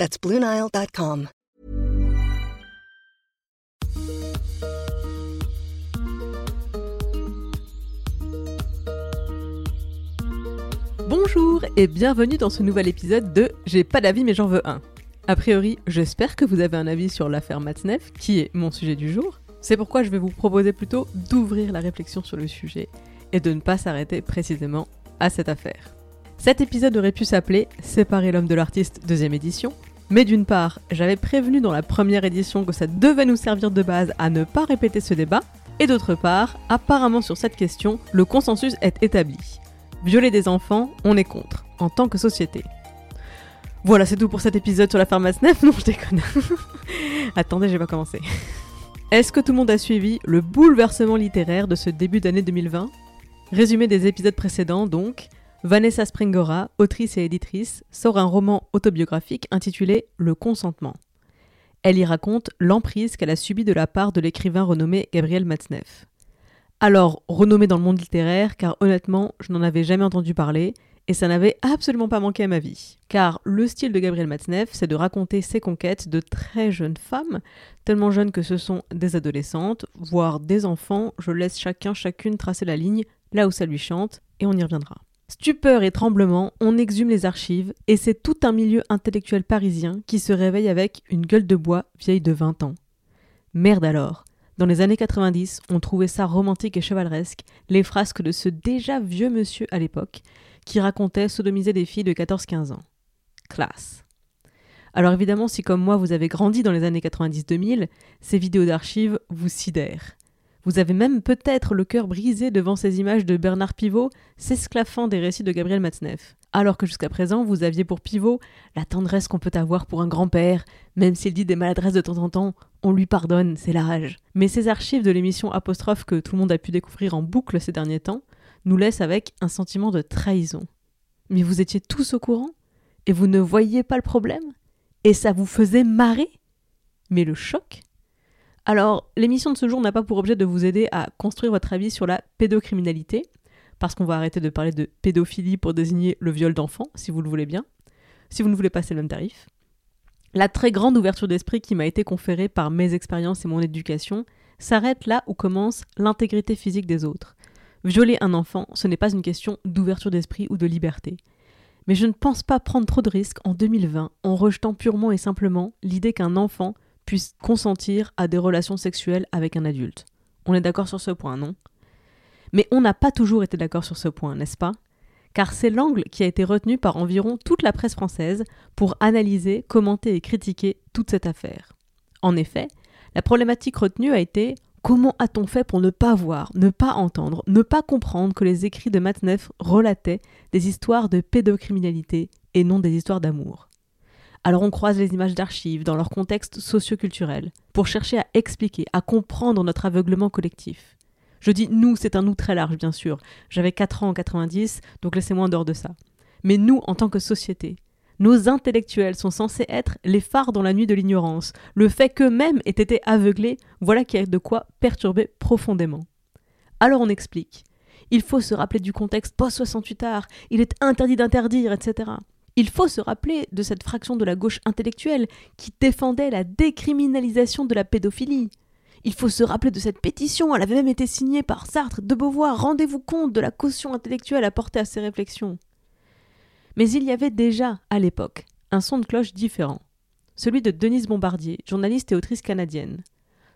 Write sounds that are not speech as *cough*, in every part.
That's BlueNile.com. Bonjour et bienvenue dans ce nouvel épisode de J'ai pas d'avis mais j'en veux un. A priori, j'espère que vous avez un avis sur l'affaire Matzneff, qui est mon sujet du jour. C'est pourquoi je vais vous proposer plutôt d'ouvrir la réflexion sur le sujet et de ne pas s'arrêter précisément à cette affaire. Cet épisode aurait pu s'appeler Séparer l'homme de l'artiste deuxième édition, mais d'une part, j'avais prévenu dans la première édition que ça devait nous servir de base à ne pas répéter ce débat, et d'autre part, apparemment sur cette question, le consensus est établi. Violer des enfants, on est contre, en tant que société. Voilà, c'est tout pour cet épisode sur la pharmacie Neuf. *laughs* Non, je déconne. *laughs* Attendez, j'ai pas commencé. Est-ce que tout le monde a suivi le bouleversement littéraire de ce début d'année 2020 Résumé des épisodes précédents, donc, Vanessa Springora, autrice et éditrice, sort un roman autobiographique intitulé Le consentement. Elle y raconte l'emprise qu'elle a subie de la part de l'écrivain renommé Gabriel Matzneff. Alors, renommé dans le monde littéraire, car honnêtement, je n'en avais jamais entendu parler, et ça n'avait absolument pas manqué à ma vie. Car le style de Gabriel Matzneff, c'est de raconter ses conquêtes de très jeunes femmes, tellement jeunes que ce sont des adolescentes, voire des enfants, je laisse chacun chacune tracer la ligne là où ça lui chante, et on y reviendra. Stupeur et tremblement, on exhume les archives, et c'est tout un milieu intellectuel parisien qui se réveille avec une gueule de bois vieille de 20 ans. Merde alors dans les années 90, on trouvait ça romantique et chevaleresque, les frasques de ce déjà vieux monsieur à l'époque, qui racontait sodomiser des filles de 14-15 ans. Classe. Alors évidemment, si comme moi vous avez grandi dans les années 90-2000, ces vidéos d'archives vous sidèrent. Vous avez même peut-être le cœur brisé devant ces images de Bernard Pivot s'esclaffant des récits de Gabriel Matzneff. Alors que jusqu'à présent, vous aviez pour Pivot la tendresse qu'on peut avoir pour un grand-père, même s'il dit des maladresses de temps en temps, on lui pardonne, c'est la rage. Mais ces archives de l'émission Apostrophe que tout le monde a pu découvrir en boucle ces derniers temps nous laissent avec un sentiment de trahison. Mais vous étiez tous au courant? Et vous ne voyiez pas le problème? Et ça vous faisait marrer? Mais le choc? Alors, l'émission de ce jour n'a pas pour objet de vous aider à construire votre avis sur la pédocriminalité, parce qu'on va arrêter de parler de pédophilie pour désigner le viol d'enfants, si vous le voulez bien, si vous ne voulez pas, c'est le même tarif. La très grande ouverture d'esprit qui m'a été conférée par mes expériences et mon éducation s'arrête là où commence l'intégrité physique des autres. Violer un enfant, ce n'est pas une question d'ouverture d'esprit ou de liberté. Mais je ne pense pas prendre trop de risques en 2020 en rejetant purement et simplement l'idée qu'un enfant puisse consentir à des relations sexuelles avec un adulte. On est d'accord sur ce point, non? Mais on n'a pas toujours été d'accord sur ce point, n'est-ce pas? Car c'est l'angle qui a été retenu par environ toute la presse française pour analyser, commenter et critiquer toute cette affaire. En effet, la problématique retenue a été comment a-t-on fait pour ne pas voir, ne pas entendre, ne pas comprendre que les écrits de Matneff relataient des histoires de pédocriminalité et non des histoires d'amour? Alors on croise les images d'archives dans leur contexte socioculturel, pour chercher à expliquer, à comprendre notre aveuglement collectif. Je dis nous, c'est un nous très large, bien sûr. J'avais 4 ans en 90, donc laissez-moi en dehors de ça. Mais nous, en tant que société, nos intellectuels sont censés être les phares dans la nuit de l'ignorance. Le fait qu'eux-mêmes aient été aveuglés, voilà qui a de quoi perturber profondément. Alors on explique. Il faut se rappeler du contexte post-68 art, il est interdit d'interdire, etc. Il faut se rappeler de cette fraction de la gauche intellectuelle qui défendait la décriminalisation de la pédophilie. Il faut se rappeler de cette pétition, elle avait même été signée par Sartre, de Beauvoir, rendez-vous compte de la caution intellectuelle apportée à ces réflexions. Mais il y avait déjà, à l'époque, un son de cloche différent, celui de Denise Bombardier, journaliste et autrice canadienne.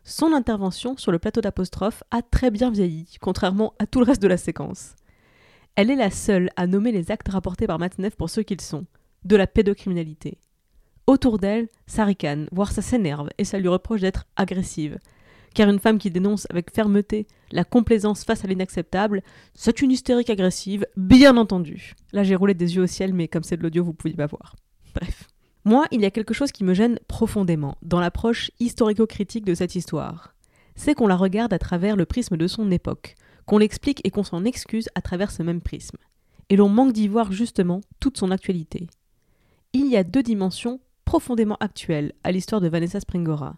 Son intervention sur le plateau d'apostrophe a très bien vieilli, contrairement à tout le reste de la séquence. Elle est la seule à nommer les actes rapportés par Matzneff pour ceux qu'ils sont, de la pédocriminalité. Autour d'elle, ça ricane, voire ça s'énerve, et ça lui reproche d'être agressive. Car une femme qui dénonce avec fermeté la complaisance face à l'inacceptable, c'est une hystérique agressive, bien entendu. Là j'ai roulé des yeux au ciel, mais comme c'est de l'audio, vous ne pouviez pas voir. Bref. Moi, il y a quelque chose qui me gêne profondément dans l'approche historico-critique de cette histoire. C'est qu'on la regarde à travers le prisme de son époque, qu'on l'explique et qu'on s'en excuse à travers ce même prisme. Et l'on manque d'y voir justement toute son actualité. Il y a deux dimensions profondément actuelles à l'histoire de Vanessa Springora.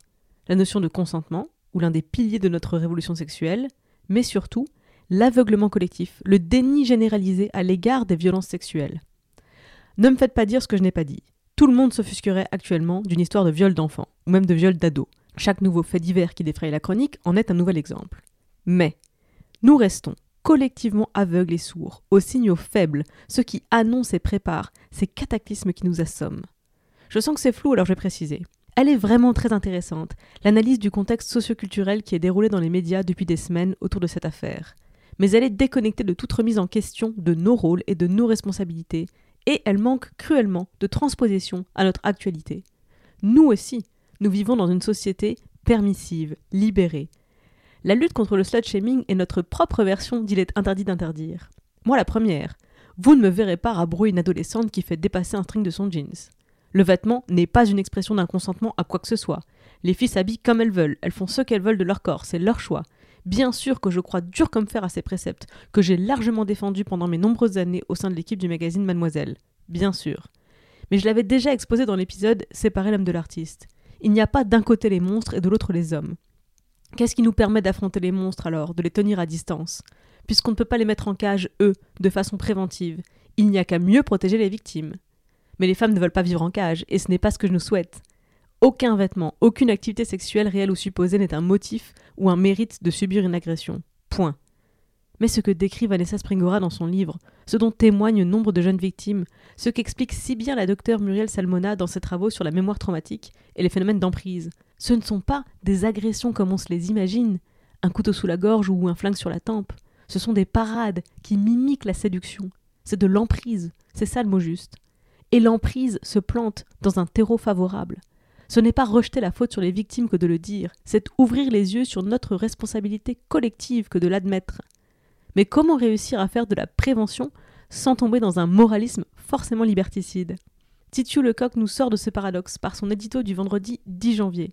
La notion de consentement, ou l'un des piliers de notre révolution sexuelle, mais surtout l'aveuglement collectif, le déni généralisé à l'égard des violences sexuelles. Ne me faites pas dire ce que je n'ai pas dit. Tout le monde s'offusquerait actuellement d'une histoire de viol d'enfants, ou même de viol d'ados. Chaque nouveau fait divers qui défraye la chronique en est un nouvel exemple. Mais nous restons collectivement aveugles et sourds aux signaux faibles, ceux qui annoncent et préparent ces cataclysmes qui nous assomment. Je sens que c'est flou, alors je vais préciser. Elle est vraiment très intéressante, l'analyse du contexte socioculturel qui est déroulé dans les médias depuis des semaines autour de cette affaire. Mais elle est déconnectée de toute remise en question de nos rôles et de nos responsabilités, et elle manque cruellement de transposition à notre actualité. Nous aussi, nous vivons dans une société permissive, libérée. La lutte contre le slut-shaming est notre propre version d'Il est interdit d'interdire. Moi la première. Vous ne me verrez pas rabrouer une adolescente qui fait dépasser un string de son jeans. Le vêtement n'est pas une expression d'un consentement à quoi que ce soit. Les filles s'habillent comme elles veulent, elles font ce qu'elles veulent de leur corps, c'est leur choix. Bien sûr que je crois dur comme fer à ces préceptes, que j'ai largement défendus pendant mes nombreuses années au sein de l'équipe du magazine Mademoiselle. Bien sûr. Mais je l'avais déjà exposé dans l'épisode Séparer l'homme de l'artiste. Il n'y a pas d'un côté les monstres et de l'autre les hommes. Qu'est-ce qui nous permet d'affronter les monstres alors, de les tenir à distance? Puisqu'on ne peut pas les mettre en cage, eux, de façon préventive, il n'y a qu'à mieux protéger les victimes. Mais les femmes ne veulent pas vivre en cage, et ce n'est pas ce que je nous souhaite. Aucun vêtement, aucune activité sexuelle réelle ou supposée n'est un motif ou un mérite de subir une agression. Point. Mais ce que décrit Vanessa Springora dans son livre, ce dont témoignent nombre de jeunes victimes, ce qu'explique si bien la docteure Muriel Salmona dans ses travaux sur la mémoire traumatique et les phénomènes d'emprise, ce ne sont pas des agressions comme on se les imagine, un couteau sous la gorge ou un flingue sur la tempe, ce sont des parades qui mimiquent la séduction. C'est de l'emprise, c'est ça le mot juste. Et l'emprise se plante dans un terreau favorable. Ce n'est pas rejeter la faute sur les victimes que de le dire, c'est ouvrir les yeux sur notre responsabilité collective que de l'admettre. Mais comment réussir à faire de la prévention sans tomber dans un moralisme forcément liberticide? Titu Lecoq nous sort de ce paradoxe par son édito du vendredi 10 janvier.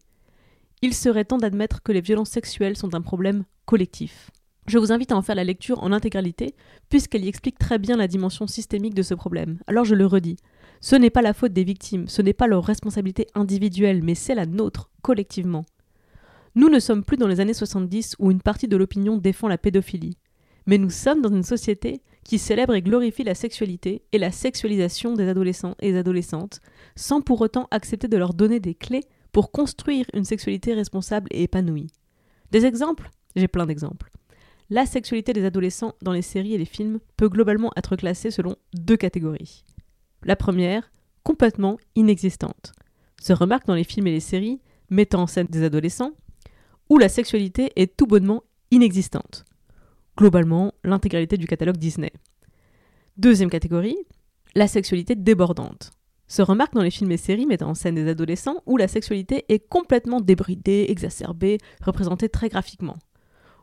Il serait temps d'admettre que les violences sexuelles sont un problème collectif. Je vous invite à en faire la lecture en intégralité, puisqu'elle y explique très bien la dimension systémique de ce problème. Alors je le redis, ce n'est pas la faute des victimes, ce n'est pas leur responsabilité individuelle, mais c'est la nôtre, collectivement. Nous ne sommes plus dans les années 70 où une partie de l'opinion défend la pédophilie, mais nous sommes dans une société qui célèbre et glorifie la sexualité et la sexualisation des adolescents et adolescentes, sans pour autant accepter de leur donner des clés pour construire une sexualité responsable et épanouie. Des exemples? J'ai plein d'exemples. La sexualité des adolescents dans les séries et les films peut globalement être classée selon deux catégories. La première, complètement inexistante, se remarque dans les films et les séries mettant en scène des adolescents, où la sexualité est tout bonnement inexistante. Globalement, l'intégralité du catalogue Disney. Deuxième catégorie, la sexualité débordante. Se remarque dans les films et séries mettant en scène des adolescents où la sexualité est complètement débridée, exacerbée, représentée très graphiquement.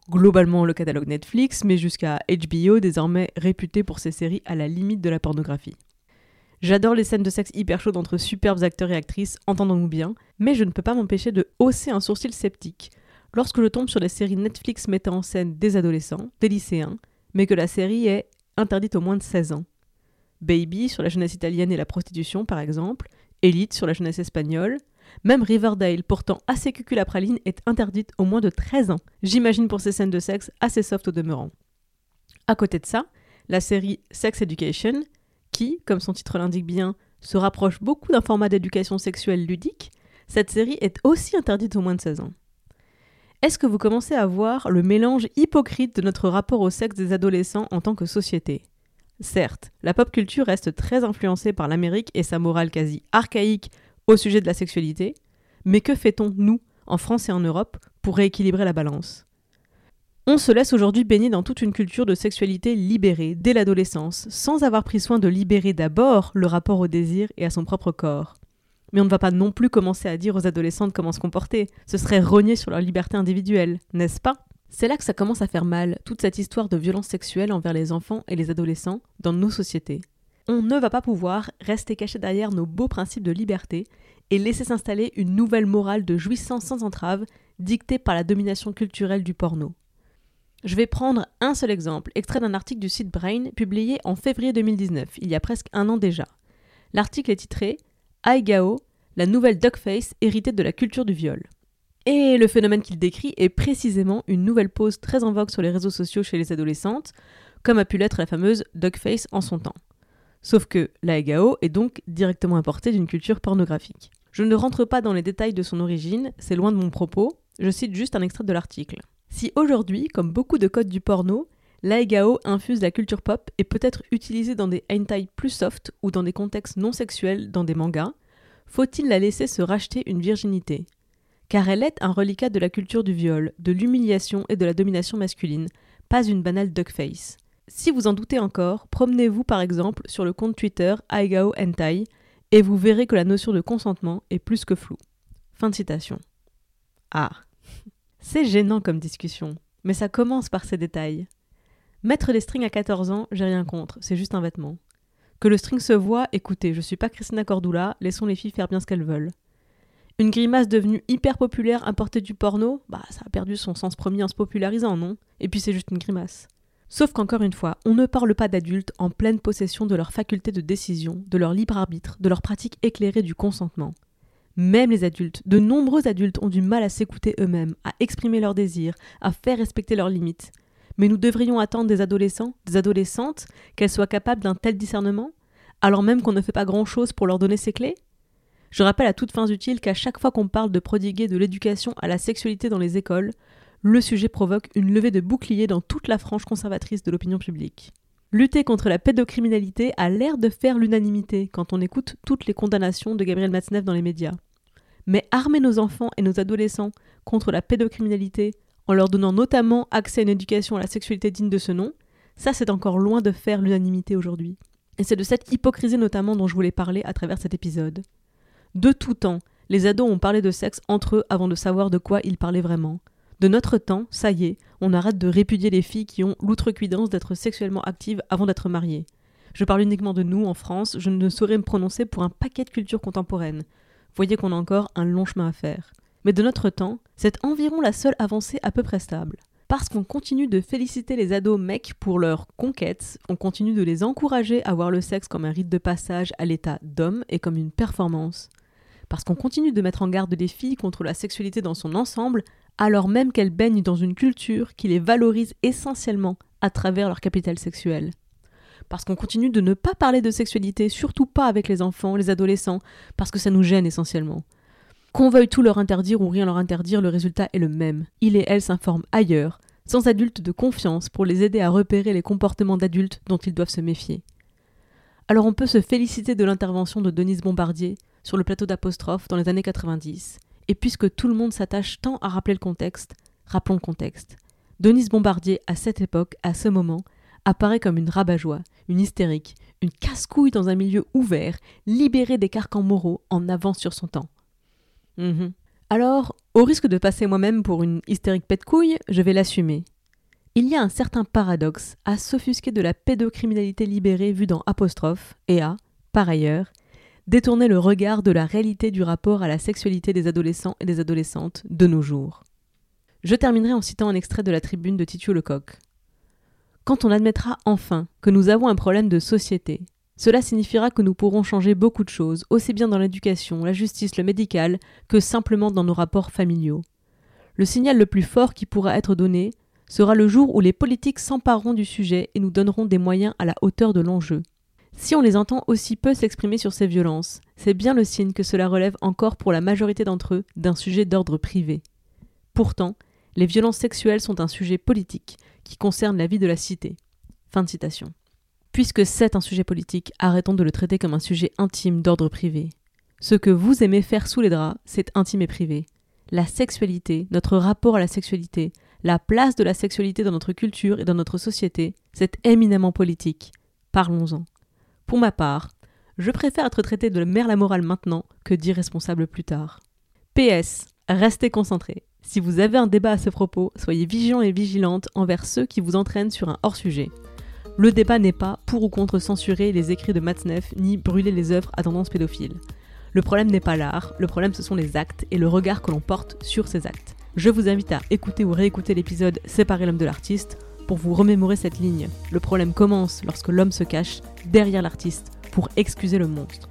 Globalement le catalogue Netflix, mais jusqu'à HBO désormais réputé pour ses séries à la limite de la pornographie. J'adore les scènes de sexe hyper chaudes entre superbes acteurs et actrices, entendons-nous bien, mais je ne peux pas m'empêcher de hausser un sourcil sceptique lorsque je tombe sur des séries Netflix mettant en scène des adolescents, des lycéens, mais que la série est interdite aux moins de 16 ans. Baby sur la jeunesse italienne et la prostitution par exemple, Elite sur la jeunesse espagnole, même Riverdale, pourtant assez cuculapraline, est interdite aux moins de 13 ans. J'imagine pour ces scènes de sexe assez soft au demeurant. À côté de ça, la série Sex Education, qui, comme son titre l'indique bien, se rapproche beaucoup d'un format d'éducation sexuelle ludique, cette série est aussi interdite aux moins de 16 ans. Est-ce que vous commencez à voir le mélange hypocrite de notre rapport au sexe des adolescents en tant que société? Certes, la pop culture reste très influencée par l'Amérique et sa morale quasi archaïque au sujet de la sexualité, mais que fait-on, nous, en France et en Europe, pour rééquilibrer la balance? On se laisse aujourd'hui baigner dans toute une culture de sexualité libérée dès l'adolescence, sans avoir pris soin de libérer d'abord le rapport au désir et à son propre corps. Mais on ne va pas non plus commencer à dire aux adolescentes comment se comporter, ce serait rogner sur leur liberté individuelle, n'est-ce pas? C'est là que ça commence à faire mal, toute cette histoire de violence sexuelle envers les enfants et les adolescents dans nos sociétés. on ne va pas pouvoir rester caché derrière nos beaux principes de liberté et laisser s'installer une nouvelle morale de jouissance sans entrave dictée par la domination culturelle du porno. Je vais prendre un seul exemple, extrait d'un article du site Brain publié en février 2019, il y a presque un an déjà. L'article est titré Aigao, la nouvelle duckface héritée de la culture du viol. Et le phénomène qu'il décrit est précisément une nouvelle pose très en vogue sur les réseaux sociaux chez les adolescentes, comme a pu l'être la fameuse duckface en son temps. Sauf que la est donc directement importée d'une culture pornographique. Je ne rentre pas dans les détails de son origine, c'est loin de mon propos, je cite juste un extrait de l'article. Si aujourd'hui, comme beaucoup de codes du porno, l'Aegao infuse la culture pop et peut être utilisée dans des hentai plus soft ou dans des contextes non sexuels dans des mangas, faut-il la laisser se racheter une virginité? Car elle est un reliquat de la culture du viol, de l'humiliation et de la domination masculine, pas une banale duckface. Si vous en doutez encore, promenez-vous par exemple sur le compte Twitter Aigao Hentai et vous verrez que la notion de consentement est plus que floue. Fin de citation. Ah. *laughs* C'est gênant comme discussion, mais ça commence par ces détails. Mettre des strings à 14 ans, j'ai rien contre, c'est juste un vêtement. Que le string se voit, écoutez, je suis pas Christina Cordula, laissons les filles faire bien ce qu'elles veulent. Une grimace devenue hyper populaire importée du porno, bah ça a perdu son sens premier en se popularisant, non? Et puis c'est juste une grimace. Sauf qu'encore une fois, on ne parle pas d'adultes en pleine possession de leur faculté de décision, de leur libre arbitre, de leur pratique éclairée du consentement. Même les adultes, de nombreux adultes ont du mal à s'écouter eux-mêmes, à exprimer leurs désirs, à faire respecter leurs limites. Mais nous devrions attendre des adolescents, des adolescentes, qu'elles soient capables d'un tel discernement, alors même qu'on ne fait pas grand-chose pour leur donner ces clés? Je rappelle à toutes fins utiles qu'à chaque fois qu'on parle de prodiguer de l'éducation à la sexualité dans les écoles, le sujet provoque une levée de boucliers dans toute la frange conservatrice de l'opinion publique. Lutter contre la pédocriminalité a l'air de faire l'unanimité quand on écoute toutes les condamnations de Gabriel Matzneff dans les médias. Mais armer nos enfants et nos adolescents contre la pédocriminalité en leur donnant notamment accès à une éducation à la sexualité digne de ce nom, ça c'est encore loin de faire l'unanimité aujourd'hui. Et c'est de cette hypocrisie notamment dont je voulais parler à travers cet épisode. De tout temps, les ados ont parlé de sexe entre eux avant de savoir de quoi ils parlaient vraiment. De notre temps, ça y est, on arrête de répudier les filles qui ont l'outrecuidance d'être sexuellement actives avant d'être mariées. Je parle uniquement de nous en France, je ne saurais me prononcer pour un paquet de cultures contemporaines. Voyez qu'on a encore un long chemin à faire. Mais de notre temps, c'est environ la seule avancée à peu près stable. Parce qu'on continue de féliciter les ados mecs pour leurs conquêtes, on continue de les encourager à voir le sexe comme un rite de passage à l'état d'homme et comme une performance. Parce qu'on continue de mettre en garde les filles contre la sexualité dans son ensemble, alors même qu'elles baignent dans une culture qui les valorise essentiellement à travers leur capital sexuel. Parce qu'on continue de ne pas parler de sexualité, surtout pas avec les enfants, les adolescents, parce que ça nous gêne essentiellement. Qu'on veuille tout leur interdire ou rien leur interdire, le résultat est le même. Il et elle s'informent ailleurs, sans adultes de confiance pour les aider à repérer les comportements d'adultes dont ils doivent se méfier. Alors on peut se féliciter de l'intervention de Denise Bombardier sur le plateau d'apostrophe dans les années 90, et puisque tout le monde s'attache tant à rappeler le contexte, rappelons le contexte. Denise Bombardier, à cette époque, à ce moment, apparaît comme une rabat-joie, une hystérique, une casse-couille dans un milieu ouvert, libérée des carcans moraux, en avance sur son temps. Mhm. Alors, au risque de passer moi-même pour une hystérique pète-couille, je vais l'assumer. Il y a un certain paradoxe à s'offusquer de la pédocriminalité libérée vue dans Apostrophe et à, par ailleurs, détourner le regard de la réalité du rapport à la sexualité des adolescents et des adolescentes de nos jours. Je terminerai en citant un extrait de la tribune de Titio Lecoq. Quand on admettra enfin que nous avons un problème de société, cela signifiera que nous pourrons changer beaucoup de choses, aussi bien dans l'éducation, la justice, le médical, que simplement dans nos rapports familiaux. Le signal le plus fort qui pourra être donné sera le jour où les politiques s'empareront du sujet et nous donneront des moyens à la hauteur de l'enjeu. Si on les entend aussi peu s'exprimer sur ces violences, c'est bien le signe que cela relève encore pour la majorité d'entre eux d'un sujet d'ordre privé. Pourtant, les violences sexuelles sont un sujet politique qui concerne la vie de la cité. Fin citation. Puisque c'est un sujet politique, arrêtons de le traiter comme un sujet intime d'ordre privé. Ce que vous aimez faire sous les draps, c'est intime et privé. La sexualité, notre rapport à la sexualité, la place de la sexualité dans notre culture et dans notre société, c'est éminemment politique. Parlons-en. Pour ma part, je préfère être traité de mère la morale maintenant que d'irresponsable plus tard. PS, restez concentrés. Si vous avez un débat à ce propos, soyez vigilants et vigilantes envers ceux qui vous entraînent sur un hors-sujet. Le débat n'est pas pour ou contre censurer les écrits de Matzneff ni brûler les œuvres à tendance pédophile. Le problème n'est pas l'art, le problème ce sont les actes et le regard que l'on porte sur ces actes. Je vous invite à écouter ou réécouter l'épisode Séparer l'homme de l'artiste pour vous remémorer cette ligne. Le problème commence lorsque l'homme se cache derrière l'artiste pour excuser le monstre.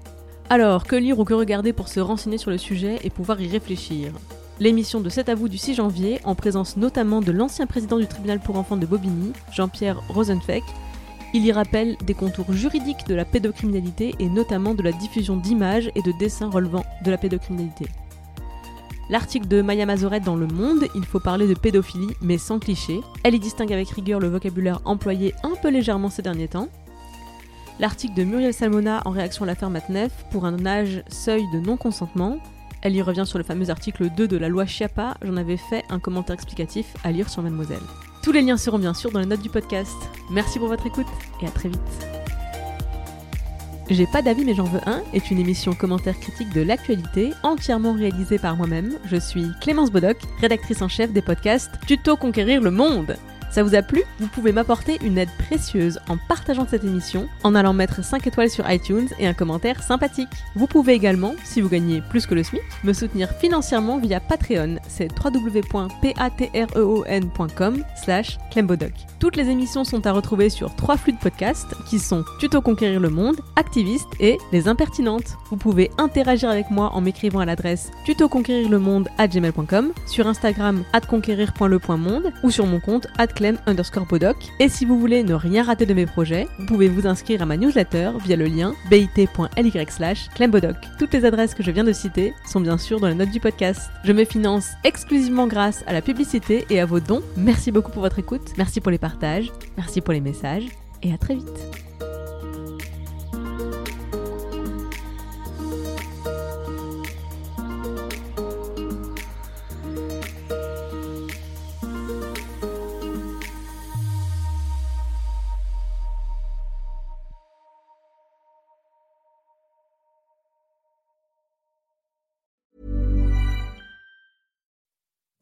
Alors, que lire ou que regarder pour se renseigner sur le sujet et pouvoir y réfléchir? L'émission de 7 à vous du 6 janvier, en présence notamment de l'ancien président du tribunal pour enfants de Bobigny, Jean-Pierre Rosenfeck, il y rappelle des contours juridiques de la pédocriminalité et notamment de la diffusion d'images et de dessins relevant de la pédocriminalité. L'article de Maya Mazoret dans Le Monde, il faut parler de pédophilie mais sans cliché. Elle y distingue avec rigueur le vocabulaire employé un peu légèrement ces derniers temps. L'article de Muriel Salmona en réaction à l'affaire Matnef pour un âge seuil de non-consentement. Elle y revient sur le fameux article 2 de la loi Chiappa, j'en avais fait un commentaire explicatif à lire sur Mademoiselle. Tous les liens seront bien sûr dans les notes du podcast. Merci pour votre écoute et à très vite. J'ai pas d'avis mais j'en veux un est une émission commentaire critique de l'actualité entièrement réalisée par moi-même. Je suis Clémence Bodoc, rédactrice en chef des podcasts Tuto Conquérir le Monde. Ça vous a plu? Vous pouvez m'apporter une aide précieuse en partageant cette émission, en allant mettre 5 étoiles sur iTunes et un commentaire sympathique. Vous pouvez également, si vous gagnez plus que le SMIC, me soutenir financièrement via Patreon. C'est www.patreon.com slash clembodoc. Toutes les émissions sont à retrouver sur trois flux de podcasts qui sont Tuto Conquérir le Monde, Activiste et Les Impertinentes. Vous pouvez interagir avec moi en m'écrivant à l'adresse tutoconquérirlemonde à gmail.com, sur Instagram conquérir.le.monde ou sur mon compte clem underscore bodoc. Et si vous voulez ne rien rater de mes projets, vous pouvez vous inscrire à ma newsletter via le lien bit.ly slash clembodoc. Toutes les adresses que je viens de citer sont bien sûr dans les notes du podcast. Je me finance exclusivement grâce à la publicité et à vos dons. Merci beaucoup pour votre écoute, merci pour les partages, merci pour les messages et à très vite.